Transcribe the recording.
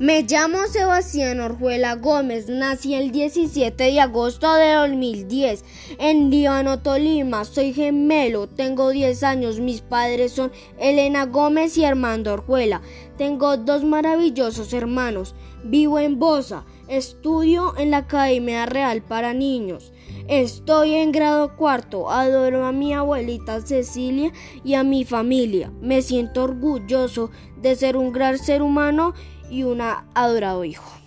Me llamo Sebastián Orjuela Gómez, nací el 17 de agosto de 2010 en Líbano, Tolima. Soy gemelo, tengo 10 años, mis padres son Elena Gómez y Armando Orjuela. Tengo dos maravillosos hermanos. Vivo en Bosa, estudio en la Academia Real para Niños. Estoy en grado cuarto, adoro a mi abuelita Cecilia y a mi familia. Me siento orgulloso de ser un gran ser humano y un adorado hijo.